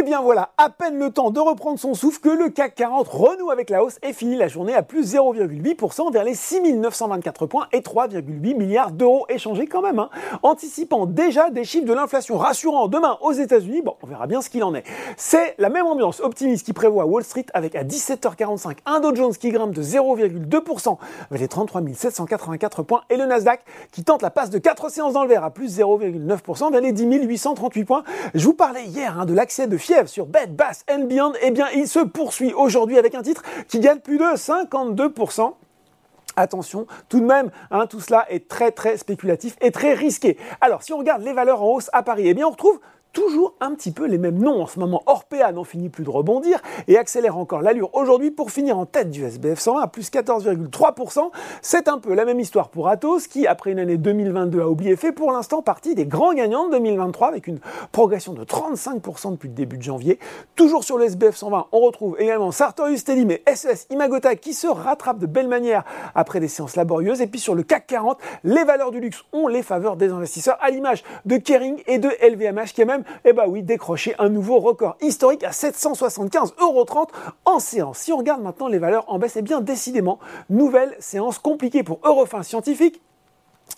Et bien voilà, à peine le temps de reprendre son souffle que le CAC 40 renoue avec la hausse et finit la journée à plus 0,8% vers les 6924 points et 3,8 milliards d'euros échangés quand même, hein. anticipant déjà des chiffres de l'inflation rassurants demain aux États-Unis. Bon, on verra bien ce qu'il en est. C'est la même ambiance optimiste qui prévoit Wall Street avec à 17h45 un Dow Jones qui grimpe de 0,2% vers les 33 784 points et le Nasdaq qui tente la passe de 4 séances dans le à plus 0,9% vers les 10 838 points. Je vous parlais hier hein, de l'accès de sur Bed Bass and Beyond. Eh bien, il se poursuit aujourd'hui avec un titre qui gagne plus de 52%. Attention, tout de même, hein, tout cela est très très spéculatif et très risqué. Alors, si on regarde les valeurs en hausse à Paris, eh bien, on retrouve toujours un petit peu les mêmes noms en ce moment. Orpea n'en finit plus de rebondir et accélère encore l'allure aujourd'hui pour finir en tête du SBF 120 à plus 14,3%. C'est un peu la même histoire pour Atos qui, après une année 2022 a oublié, fait pour l'instant partie des grands gagnants de 2023 avec une progression de 35% depuis le début de janvier. Toujours sur le SBF 120, on retrouve également Sartorius Telim et SES Imagota qui se rattrapent de belle manière après des séances laborieuses. Et puis sur le CAC 40, les valeurs du luxe ont les faveurs des investisseurs à l'image de Kering et de LVMH qui est même eh ben oui, décrocher un nouveau record historique à 775,30 euros en séance. Si on regarde maintenant les valeurs en baisse, eh bien décidément, nouvelle séance compliquée pour Eurofin Scientifique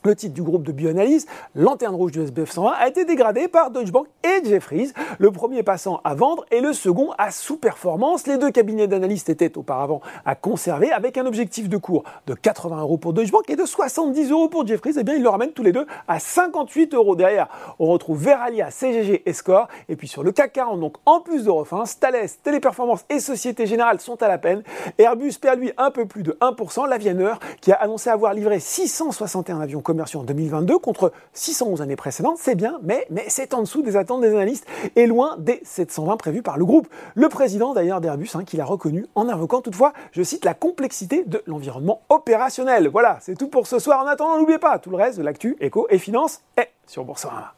le titre du groupe de bioanalyse, Lanterne Rouge du SBF 120, a été dégradé par Deutsche Bank et Jeffries, le premier passant à vendre et le second à sous-performance. Les deux cabinets d'analystes étaient auparavant à conserver avec un objectif de cours de 80 euros pour Deutsche Bank et de 70 euros pour Jeffries. Et eh bien, ils le ramènent tous les deux à 58 euros. Derrière, on retrouve Veralia, CGG et Score. Et puis sur le CAC 40, donc en plus d'Eurofins, Thales, Téléperformance et Société Générale sont à la peine. Airbus perd lui un peu plus de 1%. L'Avianeur, qui a annoncé avoir livré 661 avions commerciaux en 2022 contre 611 années précédentes, c'est bien, mais, mais c'est en dessous des attentes des analystes et loin des 720 prévus par le groupe. Le président d'ailleurs d'Airbus, hein, qui l'a reconnu en invoquant toutefois, je cite, la complexité de l'environnement opérationnel. Voilà, c'est tout pour ce soir. En attendant, n'oubliez pas, tout le reste de l'actu, éco et finance est sur Boursorama.